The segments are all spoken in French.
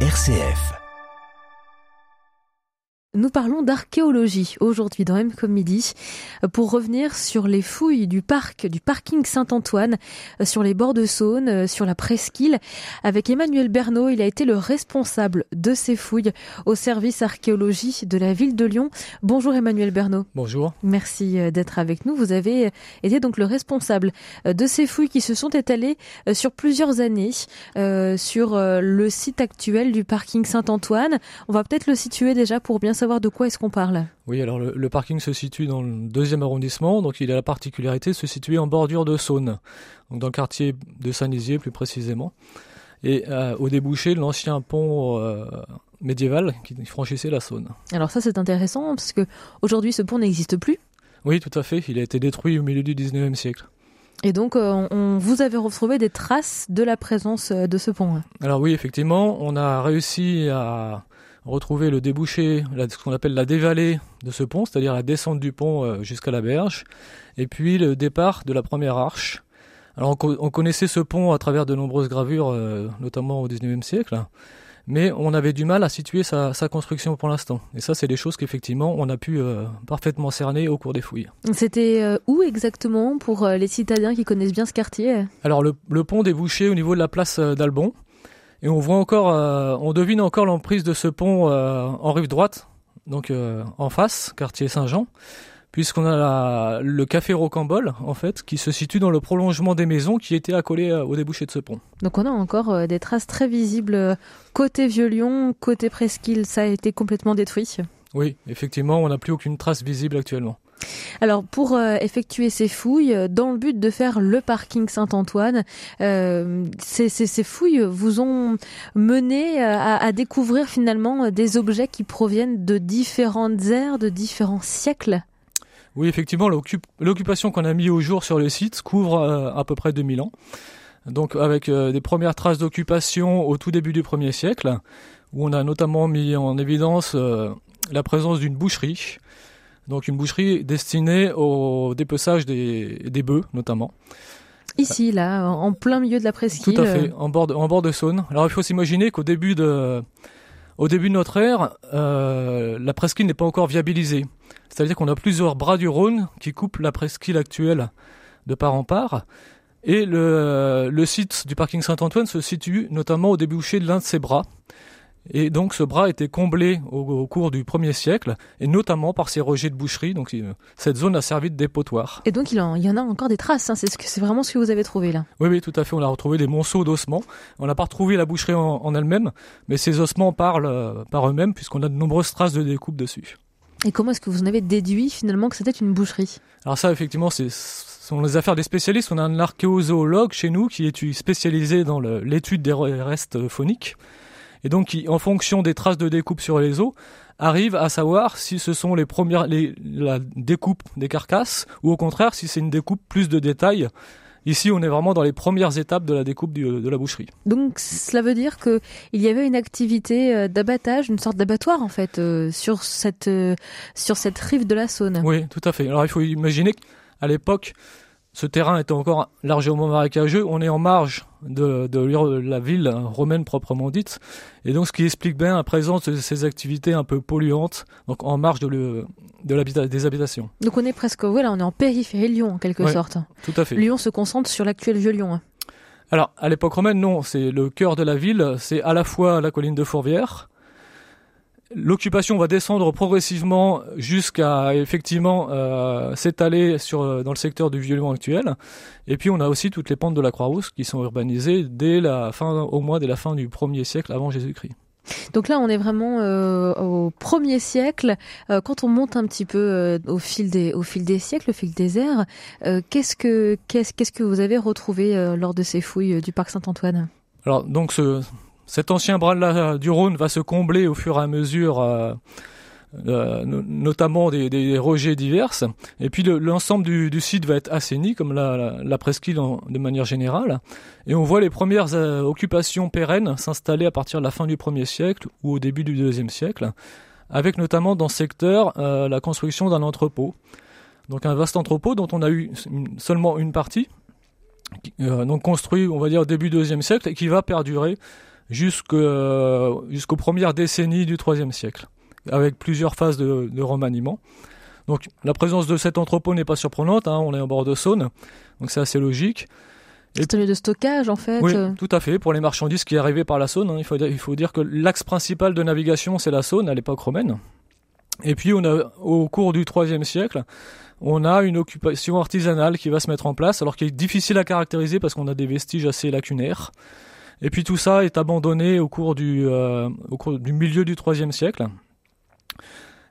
RCF. Nous parlons d'archéologie aujourd'hui dans M comme midi pour revenir sur les fouilles du parc, du parking Saint-Antoine, sur les bords de Saône, sur la presqu'île. Avec Emmanuel Bernot, il a été le responsable de ces fouilles au service archéologie de la ville de Lyon. Bonjour Emmanuel Bernot. Bonjour. Merci euh, d'être avec nous. Vous avez été donc le responsable euh, de ces fouilles qui se sont étalées euh, sur plusieurs années sur le site actuel du parking Saint-Antoine. On va peut-être le situer déjà pour bien savoir de quoi est-ce qu'on parle. Oui, alors le, parking se situe dans le deuxième arrondissement, donc il a la particularité de se situer en bordure de Saône, donc dans le quartier de Saint-Nizier plus précisément. Et euh, au débouché de l'ancien pont euh, médiéval qui franchissait la Saône. Alors ça c'est intéressant parce que aujourd'hui ce pont n'existe plus. Oui, tout à fait. Il a été détruit au milieu du 19e siècle. Et donc, euh, on, vous avez retrouvé des traces de la présence de ce pont. Alors oui, effectivement, on a réussi à retrouver le débouché, ce qu'on appelle la dévalée de ce pont, c'est-à-dire la descente du pont euh, jusqu'à la berge, et puis le départ de la première arche. Alors on, connaissait ce pont à travers de nombreuses gravures, euh, notamment au XIXe siècle, mais on avait du mal à situer sa, construction pour l'instant. Et ça, c'est des choses qu'effectivement on a pu euh, parfaitement cerner au cours des fouilles. C'était où exactement pour les citadins qui connaissent bien ce quartier? Alors le, le pont débouchait au niveau de la place d'Albon. Et on voit encore, euh, on devine encore l'emprise de ce pont euh, en rive droite, donc euh, en face, quartier Saint-Jean, puisqu'on a le café Rocambole, en fait, qui se situe dans le prolongement des maisons qui étaient accolées au débouché de ce pont. Donc on a encore des traces très visibles côté Vieux-Lyon, côté Presqu'île, ça a été complètement détruit. Oui, effectivement, on n'a plus aucune trace visible actuellement. Alors pour euh, effectuer ces fouilles, euh, dans le but de faire le parking Saint-Antoine, euh, ces, fouilles vous ont mené à, découvrir finalement des objets qui proviennent de différentes ères, de différents siècles. Oui, effectivement, l'occupation qu'on a mis au jour sur le site couvre à peu près 2000 ans. Donc avec des premières traces d'occupation au tout début du 1er siècle, où on a notamment mis en évidence la présence d'une boucherie, donc une boucherie destinée au dépeçage des, des bœufs notamment. Ici, là, en plein milieu de la presqu'île. Tout à fait, en bord de, en bord de Saône. Alors il faut s'imaginer qu'au début de, au début de notre ère, euh, la presqu'île n'est pas encore viabilisée. C'est-à-dire qu'on a plusieurs bras du Rhône qui coupent la presqu'île actuelle de part en part. Et le, le site du parking Saint-Antoine se situe notamment au débouché de l'un de ces bras. Et donc ce bras était comblé au, cours du 1er siècle, et notamment par ces rejets de boucherie. Donc euh, cette zone a servi de dépotoir. Et donc il, y en a encore des traces, hein. c'est ce vraiment ce que vous avez trouvé là Oui, oui, tout à fait. On a retrouvé des monceaux d'ossements. On n'a pas retrouvé la boucherie en, elle-même, mais ces ossements parlent euh, par eux-mêmes puisqu'on a de nombreuses traces de découpe dessus. Et comment est-ce que vous en avez déduit finalement que c'était une boucherie? Alors ça, effectivement, c'est sont les affaires des spécialistes. On a un archéozoologue chez nous qui est spécialisé dans l'étude des restes phoniques et donc qui, en fonction des traces de découpe sur les os, arrive à savoir si ce sont les premières, les, la découpe des carcasses ou au contraire si c'est une découpe plus de détails. Ici, on est vraiment dans les premières étapes de la découpe de la boucherie. Donc, cela veut dire que il y avait une activité euh, d'abattage, une sorte d'abattoir en fait, euh, sur cette euh, sur cette rive de la Saône. Oui, tout à fait. Alors, il faut imaginer qu'à l'époque, ce terrain est encore largement marécageux. On est en marge de, la ville romaine proprement dite. Et donc, ce qui explique bien la présence de ces activités un peu polluantes, donc en marge de, des habitations. Donc, on est presque, voilà, on est en périphérie de Lyon, en quelque sorte. Tout à fait. Lyon se concentre sur l'actuel Vieux-Lyon. Hein. Alors, à l'époque romaine, non. C'est le cœur de la ville. C'est à la fois la colline de Fourvière, L'occupation va descendre progressivement jusqu'à effectivement euh, s'étaler sur euh, dans le secteur du vieux actuel. Et puis on a aussi toutes les pentes de la Croix-Rousse qui sont urbanisées dès la fin, au moins dès la fin du 1er siècle avant Jésus-Christ. Donc là, on est vraiment euh, au premier siècle. quand on monte un petit peu au fil des au fil des siècles, au fil des ères, qu'est-ce que qu'est-ce qu'est-ce que vous avez retrouvé lors de ces fouilles du parc Saint-Antoine? Alors donc ce cet ancien bras du Rhône va se combler au fur et à mesure, euh, euh, notamment des, rejets divers. Et puis l'ensemble du, site va être assaini, comme la, presqu'île de manière générale. Et on voit les premières euh, occupations pérennes s'installer à partir de la fin du 1er siècle ou au début du 2e siècle, avec notamment dans ce secteur la construction d'un entrepôt. Donc un vaste entrepôt dont on a eu seulement une partie, donc construit, on va dire, au début du 2e siècle, et qui va perdurer jusqu'aux premières décennies du IIIe siècle, avec plusieurs phases de, remaniement. Donc la présence de cet entrepôt n'est pas surprenante, hein, on est en bord de Saône, donc c'est assez logique. C'est un lieu de stockage en fait Oui, tout à fait, pour les marchandises qui arrivaient par la Saône. Hein, il, faut dire, il faut dire que l'axe principal de navigation c'est la Saône à l'époque romaine. Et puis on a, au cours du IIIe siècle, on a une occupation artisanale qui va se mettre en place, alors qui est difficile à caractériser parce qu'on a des vestiges assez lacunaires. Et puis tout ça est abandonné au cours du, euh, du milieu du IIIe siècle.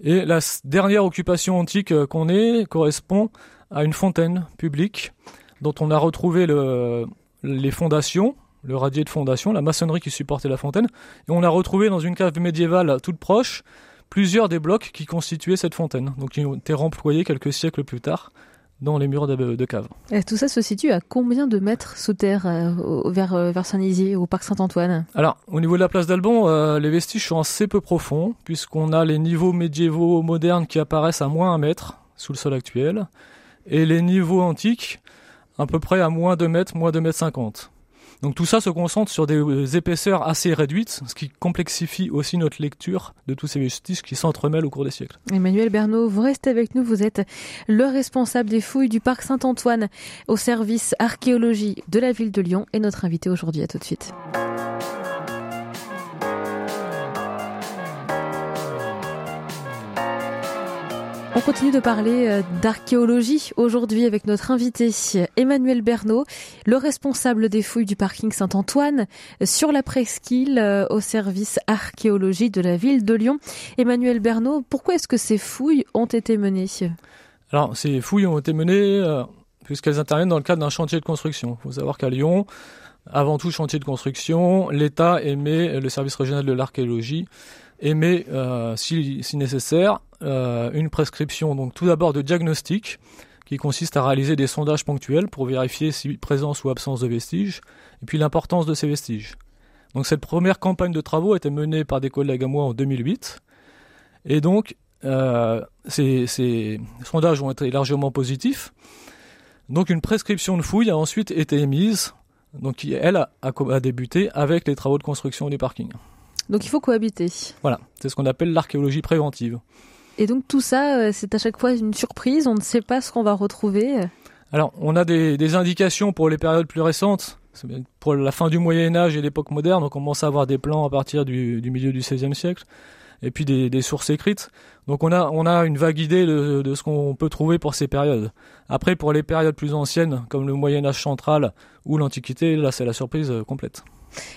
Et la dernière occupation antique euh, qu'on ait correspond à une fontaine publique dont on a retrouvé le, les fondations, le radier de fondation, la maçonnerie qui supportait la fontaine, et on a retrouvé dans une cave médiévale toute proche plusieurs des blocs qui constituaient cette fontaine, donc qui ont été remployés quelques siècles plus tard dans les murs de, cave. Et tout ça se situe à combien de mètres sous terre euh, vers, euh, vers Saint-Nizier, au parc Saint-Antoine? Alors, au niveau de la place d'Albon, euh, les vestiges sont assez peu profonds, puisqu'on a les niveaux médiévaux modernes qui apparaissent à moins un mètre sous le sol actuel, et les niveaux antiques à peu près à moins de mètres, moins de mètres 50. Donc tout ça se concentre sur des épaisseurs assez réduites, ce qui complexifie aussi notre lecture de tous ces vestiges qui s'entremêlent au cours des siècles. Emmanuel Bernot, vous restez avec nous, vous êtes le responsable des fouilles du parc Saint-Antoine au service archéologie de la ville de Lyon et notre invité aujourd'hui. À tout de suite. On continue de parler euh, d'archéologie aujourd'hui avec notre invité Emmanuel Bernot, le responsable des fouilles du parking Saint-Antoine sur la presqu'île euh, au service archéologie de la ville de Lyon. Emmanuel Bernot, pourquoi est-ce que ces fouilles ont été menées? Alors, ces fouilles ont été menées euh, puisqu'elles interviennent dans le cadre d'un chantier de construction. Il faut savoir qu'à Lyon, avant tout chantier de construction, l'État émet le service régional de l'archéologie émet, euh, si, nécessaire, euh, une prescription, donc tout d'abord de diagnostic, qui consiste à réaliser des sondages ponctuels pour vérifier si présence ou absence de vestiges, et puis l'importance de ces vestiges. Donc cette première campagne de travaux a été menée par des collègues à moi en 2008, et donc euh, ces, ces, sondages ont été largement positifs. Donc une prescription de fouille a ensuite été émise, donc qui elle a, a débuté avec les travaux de construction du parking. Donc il faut cohabiter. Voilà, c'est ce qu'on appelle l'archéologie préventive. Et donc tout ça, euh, c'est à chaque fois une surprise, on ne sait pas ce qu'on va retrouver. Alors on a des, indications pour les périodes plus récentes, pour la fin du Moyen Âge et l'époque moderne, on commence à avoir des plans à partir du, milieu du XVIe siècle, et puis des, sources écrites. Donc on a, on a une vague idée de, ce qu'on peut trouver pour ces périodes. Après, pour les périodes plus anciennes, comme le Moyen Âge central ou l'Antiquité, là c'est la surprise euh, complète.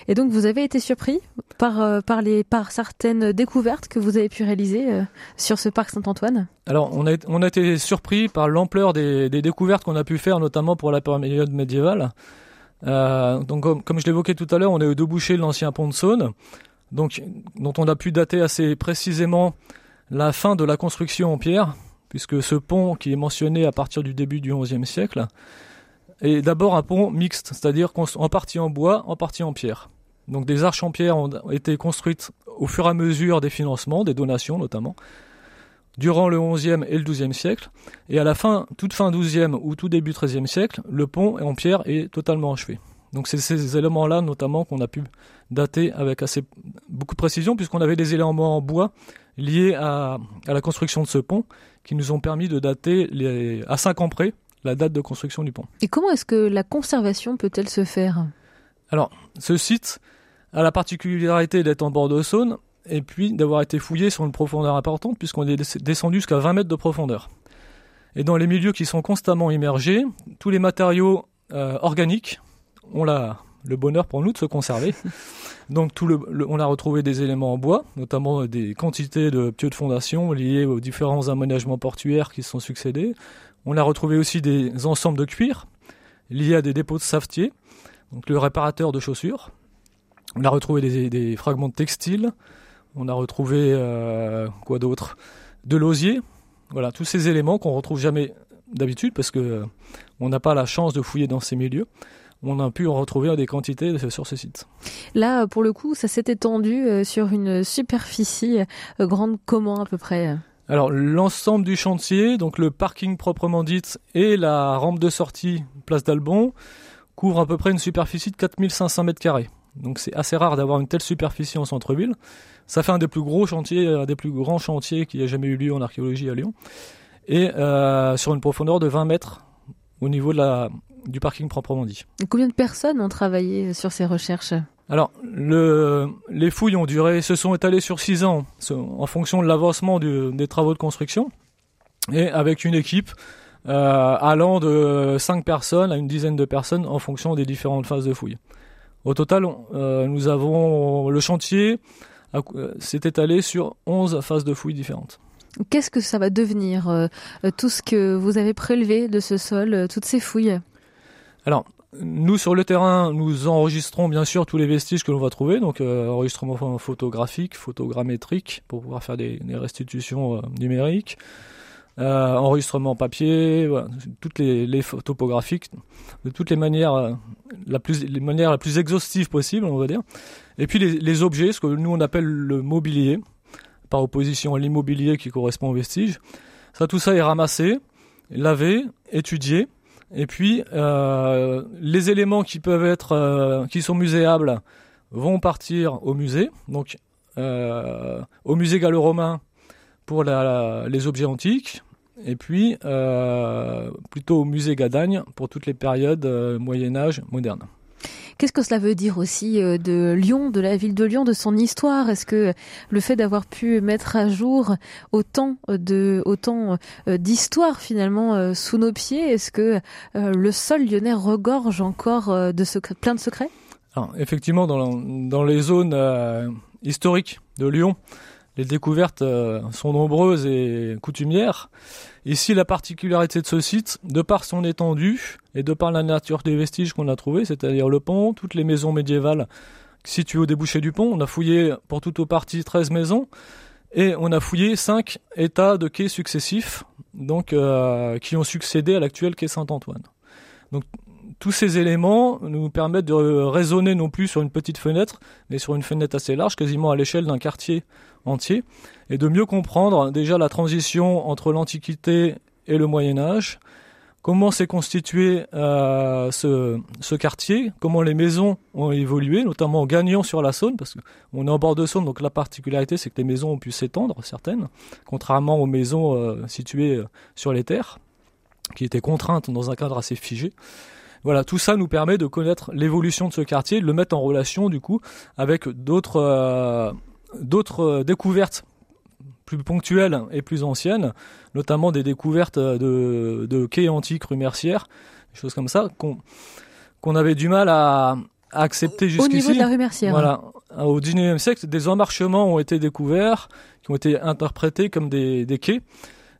Et donc vous avez été surpris par, euh, les, certaines découvertes que vous avez pu réaliser euh, sur ce parc Saint-Antoine? Alors on a, a été surpris par l'ampleur des, découvertes qu'on a pu faire, notamment pour la période médiévale. Euh, donc comme, je l'évoquais tout à l'heure, on est au débouché de l'ancien pont de Saône, donc, dont on a pu dater assez précisément la fin de la construction en pierre, puisque ce pont qui est mentionné à partir du début du XIe siècle et d'abord un pont mixte, c'est-à-dire en partie en bois, en partie en pierre. Donc des arches en pierre ont été construites au fur et à mesure des financements, des donations notamment, durant le XIe et le XIIe siècle. Et à la fin, toute fin XIIe ou tout début XIIIe siècle, le pont en pierre est totalement achevé. Donc c'est ces éléments-là notamment qu'on a pu dater avec assez beaucoup de précision puisqu'on avait des éléments en bois liés à, la construction de ce pont qui nous ont permis de dater à 5 ans près la date de construction du pont. Et comment est-ce que la conservation peut-elle se faire? Alors, ce site a la particularité d'être en bord de Saône et puis d'avoir été fouillé sur une profondeur importante puisqu'on est descendu jusqu'à 20 mètres de profondeur. Et dans les milieux qui sont constamment immergés, tous les matériaux euh, organiques ont la, le bonheur pour nous de se conserver. Donc tout le, on a retrouvé des éléments en bois, notamment des quantités de pieux de fondation liés aux différents aménagements portuaires qui se sont succédés. On a retrouvé aussi des ensembles de cuir liés à des dépôts de savetier, donc le réparateur de chaussures. On a retrouvé des, fragments de textiles. On a retrouvé euh, quoi d'autre? De l'osier. Voilà, tous ces éléments qu'on retrouve jamais d'habitude parce que euh, on n'a pas la chance de fouiller dans ces milieux. On a pu en retrouver des quantités sur ce site. Là, pour le coup, ça s'est étendu euh, sur une superficie grande comment à peu près? Alors l'ensemble du chantier, donc le parking proprement dit et la rampe de sortie place d'Albon, couvre à peu près une superficie de 4500 mètres carrés. Donc c'est assez rare d'avoir une telle superficie en centre-ville. Ça fait un des plus gros chantiers, un des plus grands chantiers qui a jamais eu lieu en archéologie à Lyon. Et euh, sur une profondeur de 20 mètres au niveau du parking proprement dit. Combien de personnes ont travaillé sur ces recherches? Alors, le, les fouilles ont duré, se sont étalées sur six ans, en fonction de l'avancement des travaux de construction, et avec une équipe euh, allant de 5 personnes à une dizaine de personnes en fonction des différentes phases de fouilles. Au total, euh, nous avons le chantier euh, s'est étalé sur 11 phases de fouilles différentes. Qu'est-ce que ça va devenir, euh, tout ce que vous avez prélevé de ce sol, toutes ces fouilles? Alors, nous, sur le terrain, nous enregistrons bien sûr tous les vestiges que l'on va trouver, donc enregistrement photographique, photogrammétrique, pour pouvoir faire des, restitutions numériques euh, enregistrement papier, toutes les, les topographiques, de toutes les manières, euh, la plus, les manières la plus exhaustives possible, on va dire. Et puis les, les objets, ce que nous on appelle le mobilier, par opposition à l'immobilier qui correspond au vestige. Ça, tout ça est ramassé, lavé, étudié. Et puis euh, les éléments qui peuvent être, euh, qui sont muséables, vont partir au musée. Donc euh, au musée gallo-romain pour les objets antiques, et puis plutôt au musée Gadagne pour toutes les périodes Moyen Âge moderne. Qu'est-ce que cela veut dire aussi euh, de Lyon, de la ville de Lyon, de son histoire? Est-ce que le fait d'avoir pu mettre à jour autant de autant d'histoire finalement sous nos pieds, est-ce que le sol lyonnais regorge encore de secrets, plein de secrets? Effectivement, dans les zones historiques de Lyon, les découvertes euh, sont nombreuses et coutumières. Ici, la particularité de ce site, de par son étendue et de par la nature des vestiges qu'on a trouvés, c'est-à-dire le pont, toutes les maisons médiévales situées au débouché du pont, on a fouillé pour tout au parti 13 maisons et on a fouillé 5 états de quais successifs, donc euh, qui ont succédé à l'actuel quai Saint-Antoine. Donc tous ces éléments nous permettent de raisonner non plus sur une petite fenêtre, mais sur une fenêtre assez large, quasiment à l'échelle d'un quartier entier, et de mieux comprendre déjà la transition entre l'Antiquité et le Moyen Âge, comment s'est constitué euh, ce, ce, quartier, comment les maisons ont évolué, notamment en gagnant sur la Saône, parce qu'on est en bord de Saône, donc la particularité c'est que les maisons ont pu s'étendre, certaines, contrairement aux maisons euh, situées euh, sur les terres, qui étaient contraintes dans un cadre assez figé. Voilà, tout ça nous permet de connaître l'évolution de ce quartier, de le mettre en relation du coup avec d'autres d'autres euh, découvertes plus ponctuelles et plus anciennes, notamment des découvertes de, de quais antiques rue Mercière, des choses comme ça qu'on avait du mal à, à accepter jusqu'ici. Au niveau de la rue Mercière. Voilà, au 19e siècle, des emmarchements ont été découverts qui ont été interprétés comme des, des quais.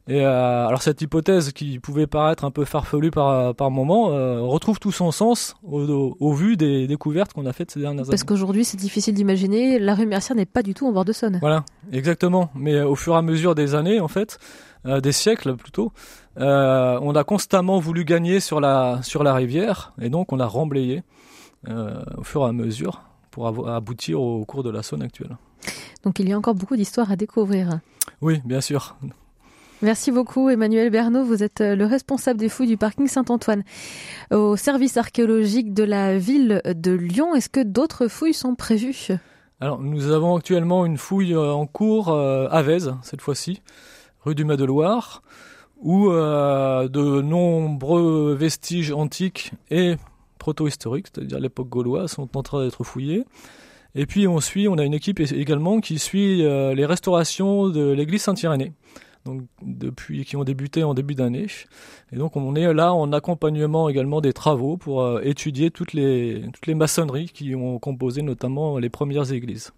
Et euh, alors cette hypothèse qui pouvait paraître un peu farfelue par, par moment euh, retrouve tout son sens au, au, vu des découvertes qu'on a faites ces dernières Parce années. Parce qu'aujourd'hui c'est difficile d'imaginer, la rue Mercière n'est pas du tout en bord de Saône. Voilà, exactement. Mais euh, au fur et à mesure des années, en fait, euh, des siècles plutôt, euh, on a constamment voulu gagner sur la, sur la rivière et donc on a remblayé au fur et à mesure pour aboutir au cours de la Saône actuelle. Donc il y a encore beaucoup d'histoires à découvrir. Oui, bien sûr. Merci beaucoup Emmanuel Bernot, vous êtes le responsable des fouilles du parking Saint-Antoine au service archéologique de la ville de Lyon. Est-ce que d'autres fouilles sont prévues? Alors nous avons actuellement une fouille en cours à Vèze cette fois-ci, rue du Mas-de-Loire, où euh, de nombreux vestiges antiques et proto-historiques, c'est-à-dire l'époque gauloise, sont en train d'être fouillés. Et puis on suit, on a une équipe également qui suit euh, les restaurations de l'église Saint-Irénée donc depuis qui ont débuté en début d'année. Et donc on est là en accompagnement également des travaux pour euh, étudier toutes les toutes les maçonneries qui ont composé notamment les premières églises.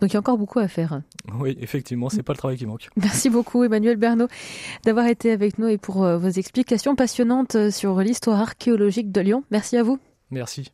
Donc il y a encore beaucoup à faire. Oui, effectivement, c'est pas le travail qui manque. Merci beaucoup Emmanuel Bernot d'avoir été avec nous et pour euh, vos explications passionnantes sur l'histoire archéologique de Lyon. Merci à vous. Merci.